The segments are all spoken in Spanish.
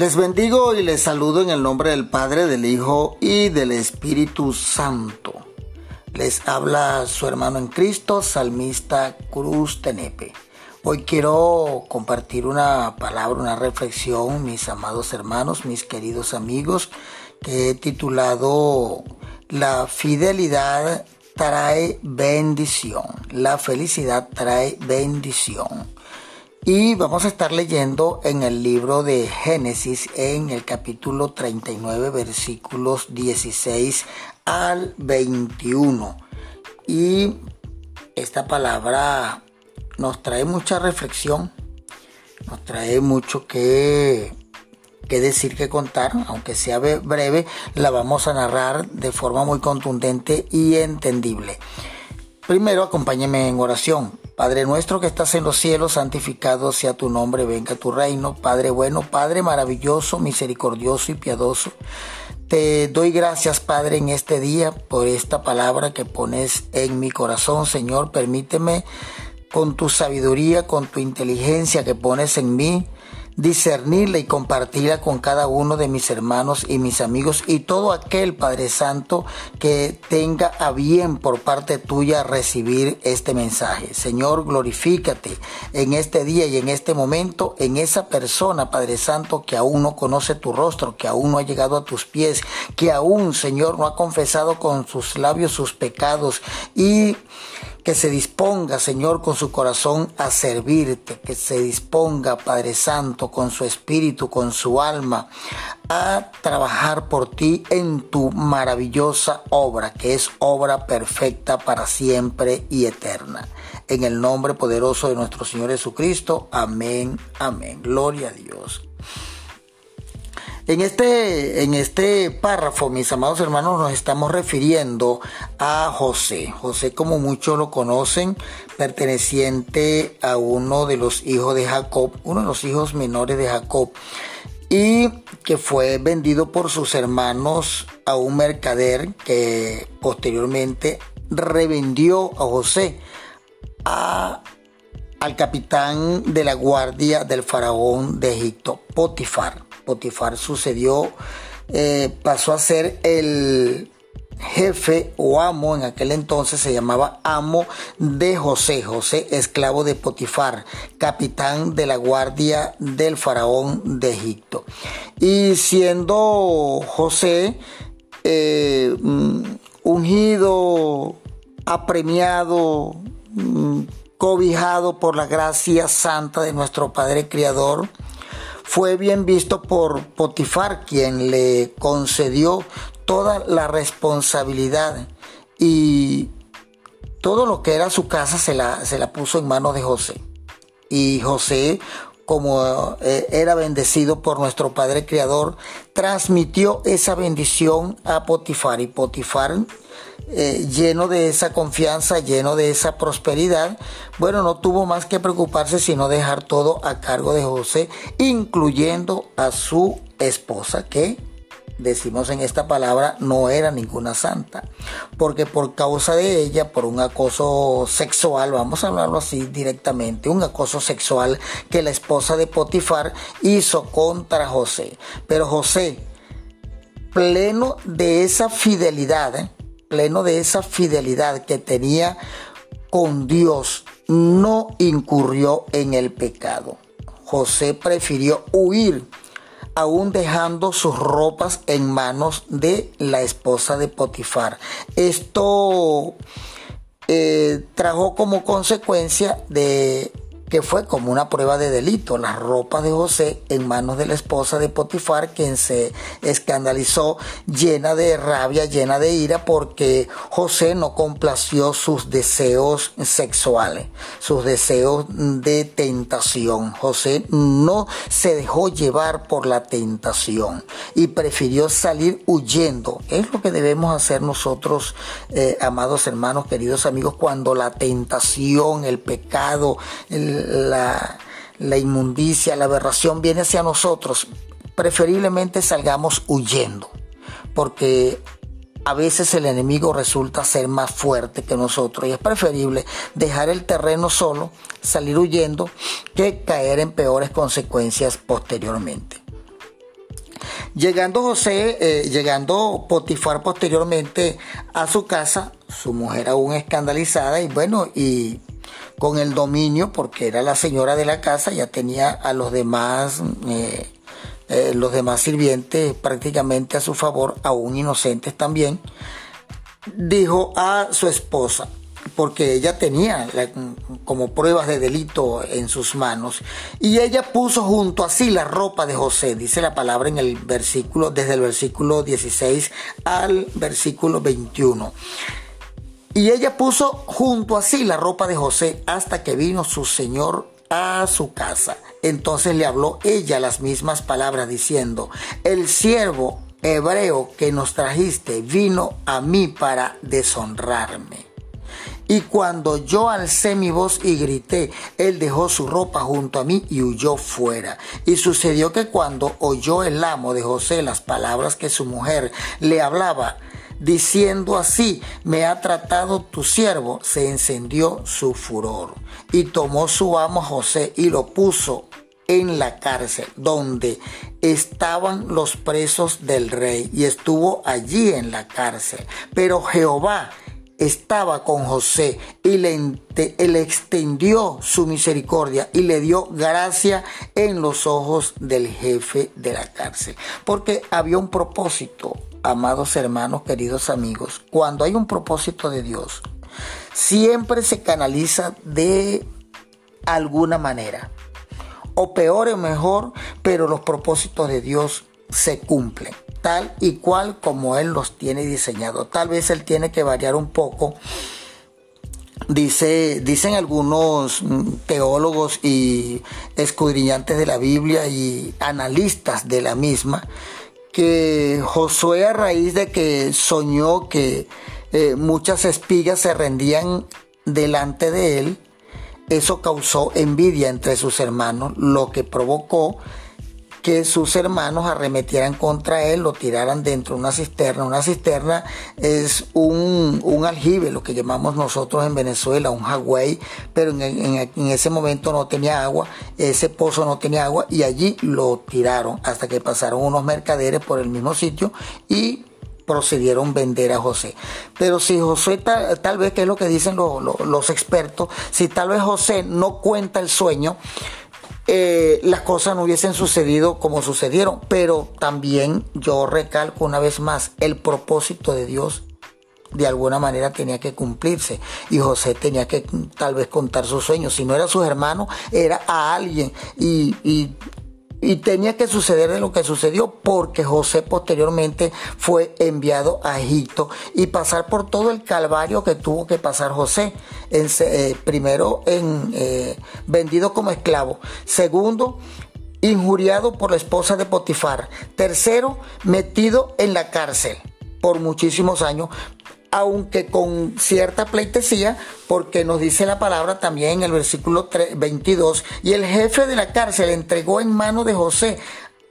Les bendigo y les saludo en el nombre del Padre, del Hijo y del Espíritu Santo. Les habla su hermano en Cristo, salmista Cruz Tenepe. Hoy quiero compartir una palabra, una reflexión, mis amados hermanos, mis queridos amigos, que he titulado La fidelidad trae bendición. La felicidad trae bendición. Y vamos a estar leyendo en el libro de Génesis en el capítulo 39 versículos 16 al 21. Y esta palabra nos trae mucha reflexión, nos trae mucho que, que decir, que contar, aunque sea breve, la vamos a narrar de forma muy contundente y entendible. Primero acompáñeme en oración. Padre nuestro que estás en los cielos, santificado sea tu nombre, venga tu reino. Padre bueno, Padre maravilloso, misericordioso y piadoso. Te doy gracias, Padre, en este día por esta palabra que pones en mi corazón. Señor, permíteme con tu sabiduría, con tu inteligencia que pones en mí, discernirla y compartirla con cada uno de mis hermanos y mis amigos y todo aquel Padre Santo que tenga a bien por parte tuya recibir este mensaje. Señor, glorifícate en este día y en este momento en esa persona, Padre Santo, que aún no conoce tu rostro, que aún no ha llegado a tus pies, que aún, Señor, no ha confesado con sus labios sus pecados y que se disponga, Señor, con su corazón a servirte, que se disponga, Padre Santo, con su espíritu, con su alma, a trabajar por ti en tu maravillosa obra, que es obra perfecta para siempre y eterna. En el nombre poderoso de nuestro Señor Jesucristo, amén, amén. Gloria a Dios. En este, en este párrafo, mis amados hermanos, nos estamos refiriendo a José. José, como muchos lo conocen, perteneciente a uno de los hijos de Jacob, uno de los hijos menores de Jacob, y que fue vendido por sus hermanos a un mercader que posteriormente revendió a José al capitán de la guardia del faraón de Egipto, Potifar. Potifar sucedió, eh, pasó a ser el jefe o amo, en aquel entonces se llamaba amo de José, José esclavo de Potifar, capitán de la guardia del faraón de Egipto. Y siendo José eh, mm, ungido, apremiado, mm, cobijado por la gracia santa de nuestro Padre Creador, fue bien visto por Potifar, quien le concedió toda la responsabilidad y todo lo que era su casa se la, se la puso en manos de José. Y José, como eh, era bendecido por nuestro Padre Creador, transmitió esa bendición a Potifar y Potifar eh, lleno de esa confianza, lleno de esa prosperidad, bueno, no tuvo más que preocuparse sino dejar todo a cargo de José, incluyendo a su esposa, que decimos en esta palabra, no era ninguna santa, porque por causa de ella, por un acoso sexual, vamos a hablarlo así directamente, un acoso sexual que la esposa de Potifar hizo contra José. Pero José, pleno de esa fidelidad, ¿eh? pleno de esa fidelidad que tenía con Dios, no incurrió en el pecado. José prefirió huir, aún dejando sus ropas en manos de la esposa de Potifar. Esto eh, trajo como consecuencia de que fue como una prueba de delito, las ropas de José en manos de la esposa de Potifar, quien se escandalizó llena de rabia, llena de ira, porque José no complació sus deseos sexuales, sus deseos de tentación. José no se dejó llevar por la tentación y prefirió salir huyendo. Es lo que debemos hacer nosotros, eh, amados hermanos, queridos amigos, cuando la tentación, el pecado, la, inmundicia, la aberración viene hacia nosotros, preferiblemente salgamos huyendo, porque a veces el enemigo resulta ser más fuerte que nosotros y es preferible dejar el terreno solo, salir huyendo, que caer en peores consecuencias posteriormente. Llegando José, eh, llegando Potifar posteriormente a su casa, su mujer aún escandalizada y bueno, y con el dominio, porque era la señora de la casa, ya tenía a los demás, eh, eh, los demás sirvientes prácticamente a su favor, aún inocentes también, dijo a su esposa, porque ella tenía como pruebas de delito en sus manos. Y ella puso junto a sí la ropa de José, dice la palabra en el versículo, desde el versículo 16 al versículo 21. Y ella puso junto a sí la ropa de José hasta que vino su señor a su casa. Entonces le habló ella las mismas palabras diciendo, el siervo hebreo que nos trajiste vino a mí para deshonrarme. Y cuando yo alcé mi voz y grité, él dejó su ropa junto a mí y huyó fuera. Y sucedió que cuando oyó el amo de José las palabras que su mujer le hablaba, diciendo así, me ha tratado tu siervo, se encendió su furor. Y tomó su amo José y lo puso en la cárcel donde estaban los presos del rey y estuvo allí en la cárcel. Pero Jehová estaba con José y le, le, extendió su misericordia y le dio gracia en los ojos del jefe de la cárcel. Porque había un propósito, amados hermanos, queridos amigos. Cuando hay un propósito de Dios, siempre se canaliza de alguna manera. O peor o mejor, pero los propósitos de Dios se cumplen tal y cual como Él los tiene diseñado. Tal vez Él tiene que variar un poco. Dice, dicen algunos mm, teólogos y escudriñantes de la Biblia y analistas de la misma que Josué a raíz de que soñó que eh, muchas espigas se rendían delante de él, eso causó envidia entre sus hermanos, lo que provocó que sus hermanos arremetieran contra él, lo tiraran dentro de una cisterna. Una cisterna es un, aljibe, lo que llamamos nosotros en Venezuela, un hagüey, pero en, en, ese momento no tenía agua, ese pozo no tenía agua y allí lo tiraron hasta que pasaron unos mercaderes por el mismo sitio y procedieron vender a José. Pero si José, tal, vez, que es lo que dicen los expertos, si tal vez José no cuenta el sueño, eh, las cosas no hubiesen sucedido como sucedieron. Pero también yo recalco una vez más, el propósito de Dios de alguna manera tenía que cumplirse y José tenía que tal vez contar sus sueños. Si no era sus hermanos, era a alguien. Y y tenía que suceder de lo que sucedió porque José posteriormente fue enviado a Egipto y pasar por todo el calvario que tuvo que pasar José. Eh, primero, en, eh, vendido como esclavo. Segundo, injuriado por la esposa de Potifar. Tercero, metido en la cárcel por muchísimos años aunque con cierta pleitesía, porque nos dice la palabra también en el versículo 22, y el jefe de la cárcel entregó en mano de José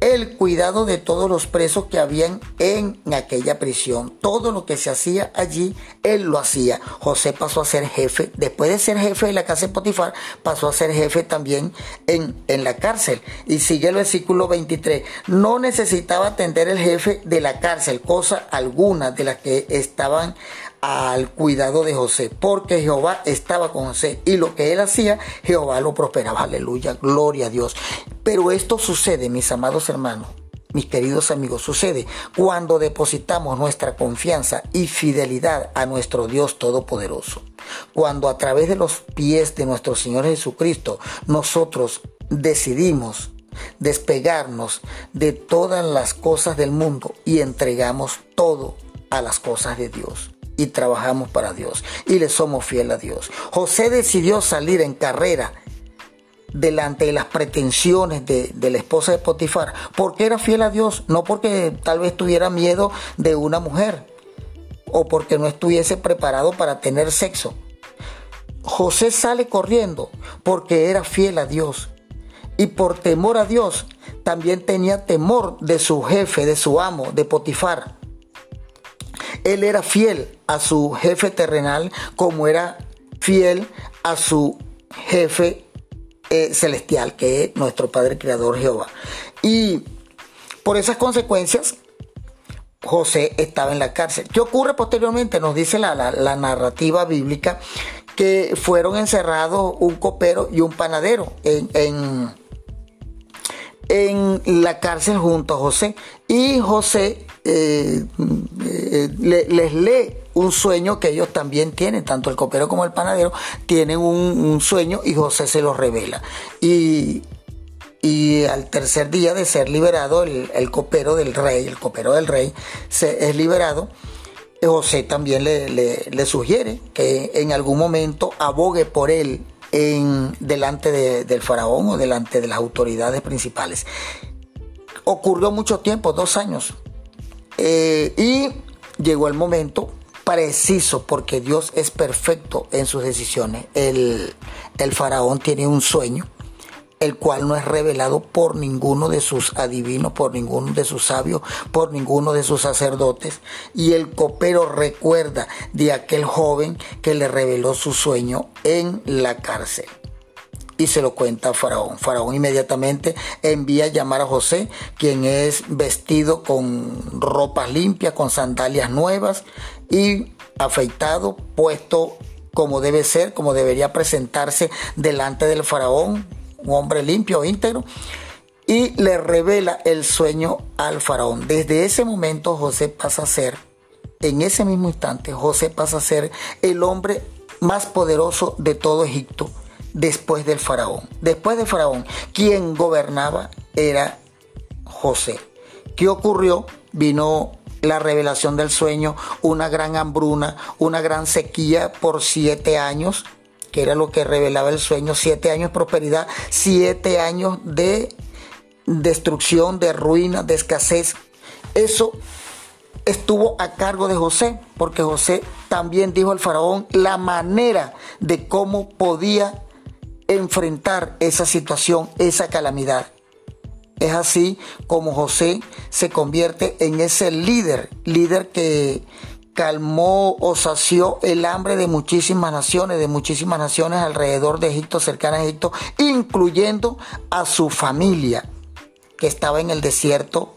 el cuidado de todos los presos que habían en aquella prisión. Todo lo que se hacía allí, él lo hacía. José pasó a ser jefe, después de ser jefe de la casa de Potifar, pasó a ser jefe también en, en la cárcel. Y sigue el versículo 23. No necesitaba atender el jefe de la cárcel, cosa alguna de las que estaban al cuidado de José, porque Jehová estaba con José y lo que él hacía, Jehová lo prosperaba. Aleluya, gloria a Dios. Pero esto sucede, mis amados hermanos, mis queridos amigos, sucede cuando depositamos nuestra confianza y fidelidad a nuestro Dios Todopoderoso. Cuando a través de los pies de nuestro Señor Jesucristo nosotros decidimos despegarnos de todas las cosas del mundo y entregamos todo a las cosas de Dios y trabajamos para Dios y le somos fiel a Dios. José decidió salir en carrera delante de las pretensiones de, la esposa de Potifar, porque era fiel a Dios, no porque tal vez tuviera miedo de una mujer o porque no estuviese preparado para tener sexo. José sale corriendo porque era fiel a Dios y por temor a Dios también tenía temor de su jefe, de su amo, de Potifar. Él era fiel a su jefe terrenal como era fiel a su jefe eh, celestial, que es nuestro Padre Creador Jehová. Y por esas consecuencias, José estaba en la cárcel. ¿Qué ocurre posteriormente? Nos dice la, narrativa bíblica que fueron encerrados un copero y un panadero en, en, la cárcel junto a José. Y José eh, eh, les lee un sueño que ellos también tienen, tanto el copero como el panadero tienen un, sueño y José se lo revela. Y, y, al tercer día de ser liberado, el, copero del rey, el copero del rey, se, es liberado. José también le, sugiere que en algún momento abogue por él en, delante del faraón o delante de las autoridades principales. Ocurrió mucho tiempo, dos años. Eh, y llegó el momento preciso porque Dios es perfecto en sus decisiones. El, el faraón tiene un sueño, el cual no es revelado por ninguno de sus adivinos, por ninguno de sus sabios, por ninguno de sus sacerdotes. Y el copero recuerda de aquel joven que le reveló su sueño en la cárcel y se lo cuenta a Faraón. Faraón inmediatamente envía a llamar a José, quien es vestido con ropas limpias, con sandalias nuevas y afeitado, puesto como debe ser, como debería presentarse delante del Faraón, un hombre limpio, íntegro y le revela el sueño al faraón. Desde ese momento José pasa a ser, en ese mismo instante, José pasa a ser el hombre más poderoso de todo Egipto después del faraón. Después del faraón, quien gobernaba era José. ¿Qué ocurrió? Vino la revelación del sueño, una gran hambruna, una gran sequía por siete años, que era lo que revelaba el sueño, siete años de prosperidad, siete años de destrucción, de ruina, de escasez. Eso estuvo a cargo de José, porque José también dijo al faraón la manera de cómo podía enfrentar esa situación, esa calamidad. Es así como José se convierte en ese líder, líder que calmó o sació el hambre de muchísimas naciones, de muchísimas naciones alrededor de Egipto, cercanas a Egipto, incluyendo a su familia que estaba en el desierto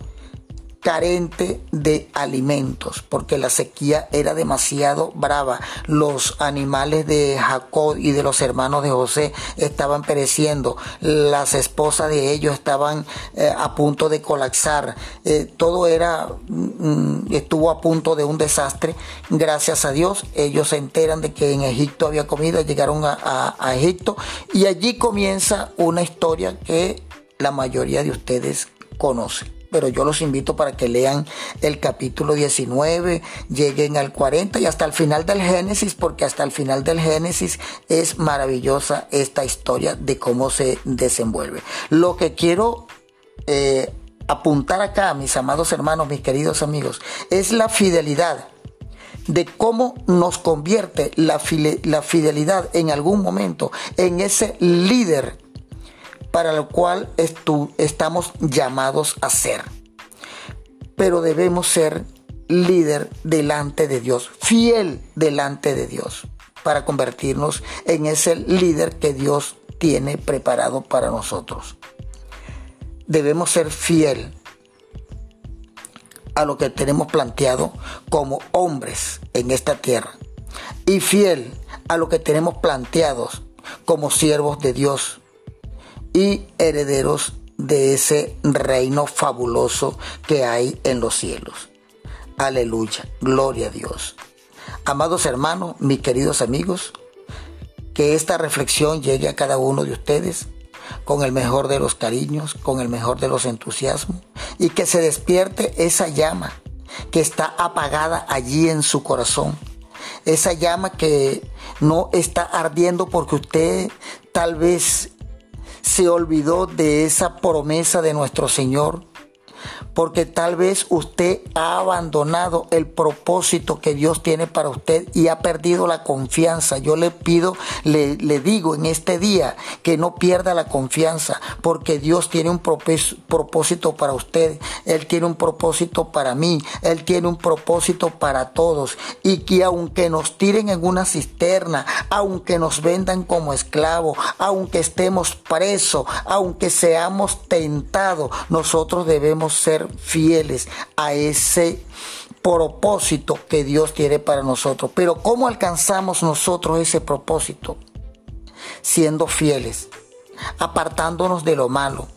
carente de alimentos, porque la sequía era demasiado brava. Los animales de Jacob y de los hermanos de José estaban pereciendo, las esposas de ellos estaban eh, a punto de colapsar, eh, todo era, mm, estuvo a punto de un desastre. Gracias a Dios, ellos se enteran de que en Egipto había comida, llegaron a Egipto y allí comienza una historia que la mayoría de ustedes conocen pero yo los invito para que lean el capítulo 19, lleguen al 40 y hasta el final del Génesis, porque hasta el final del Génesis es maravillosa esta historia de cómo se desenvuelve. Lo que quiero eh, apuntar acá, mis amados hermanos, mis queridos amigos, es la fidelidad de cómo nos convierte la, la fidelidad en algún momento en ese líder para lo cual estamos llamados a ser. Pero debemos ser líder delante de Dios, fiel delante de Dios, para convertirnos en ese líder que Dios tiene preparado para nosotros. Debemos ser fiel a lo que tenemos planteado como hombres en esta tierra y fiel a lo que tenemos planteados como siervos de Dios y herederos de ese reino fabuloso que hay en los cielos. Aleluya, gloria a Dios. Amados hermanos, mis queridos amigos, que esta reflexión llegue a cada uno de ustedes con el mejor de los cariños, con el mejor de los entusiasmos y que se despierte esa llama que está apagada allí en su corazón. Esa llama que no está ardiendo porque usted tal vez se olvidó de esa promesa de nuestro Señor porque tal vez usted ha abandonado el propósito que Dios tiene para usted y ha perdido la confianza. Yo le pido, le, digo en este día que no pierda la confianza, porque Dios tiene un propósito para usted, Él tiene un propósito para mí, Él tiene un propósito para todos. Y que aunque nos tiren en una cisterna, aunque nos vendan como esclavos, aunque estemos presos, aunque seamos tentados, nosotros debemos ser fieles a ese propósito que Dios tiene para nosotros. Pero ¿cómo alcanzamos nosotros ese propósito? Siendo fieles, apartándonos de lo malo,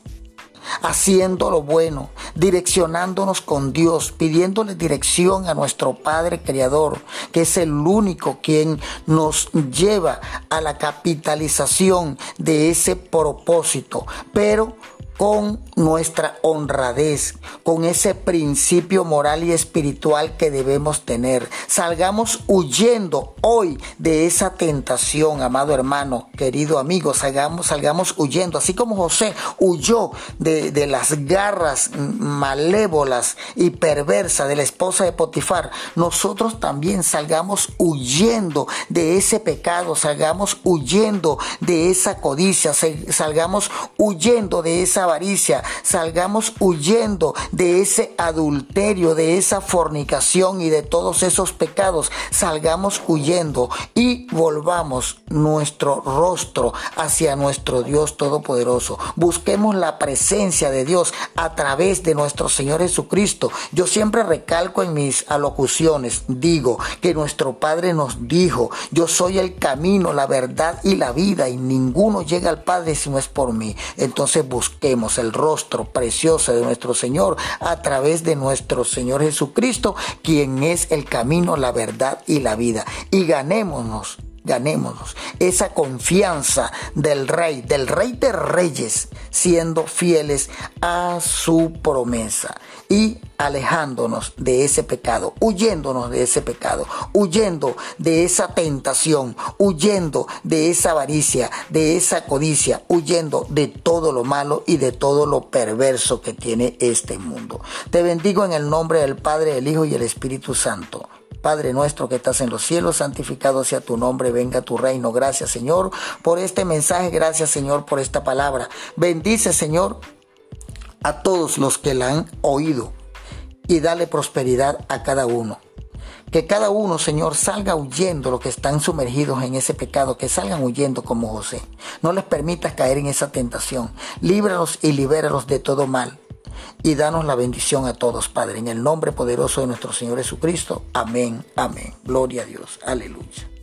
haciendo lo bueno, direccionándonos con Dios, pidiéndole dirección a nuestro Padre Creador, que es el único quien nos lleva a la capitalización de ese propósito. Pero con nuestra honradez, con ese principio moral y espiritual que debemos tener. Salgamos huyendo hoy de esa tentación, amado hermano, querido amigo, salgamos, salgamos huyendo, así como José huyó de, de las garras malévolas y perversas de la esposa de Potifar, nosotros también salgamos huyendo de ese pecado, salgamos huyendo de esa codicia, salgamos huyendo de esa avaricia, salgamos huyendo de ese adulterio, de esa fornicación y de todos esos pecados, salgamos huyendo y volvamos nuestro rostro hacia nuestro Dios Todopoderoso. Busquemos la presencia de Dios a través de nuestro Señor Jesucristo. Yo siempre recalco en mis alocuciones, digo que nuestro Padre nos dijo, yo soy el camino, la verdad y la vida y ninguno llega al Padre si no es por mí. Entonces busquemos el rostro precioso de nuestro Señor a través de nuestro Señor Jesucristo, quien es el camino, la verdad y la vida. Y ganémonos ganémonos esa confianza del rey, del rey de reyes, siendo fieles a su promesa y alejándonos de ese pecado, huyéndonos de ese pecado, huyendo de esa tentación, huyendo de esa avaricia, de esa codicia, huyendo de todo lo malo y de todo lo perverso que tiene este mundo. Te bendigo en el nombre del Padre, el Hijo y el Espíritu Santo. Padre nuestro que estás en los cielos, santificado sea tu nombre, venga tu reino. Gracias Señor por este mensaje, gracias Señor por esta palabra. Bendice Señor a todos los que la han oído y dale prosperidad a cada uno. Que cada uno, Señor, salga huyendo los que están sumergidos en ese pecado, que salgan huyendo como José. No les permitas caer en esa tentación. Líbralos y libéralos de todo mal y danos la bendición a todos, Padre, en el nombre poderoso de nuestro Señor Jesucristo. Amén, amén. Gloria a Dios. Aleluya.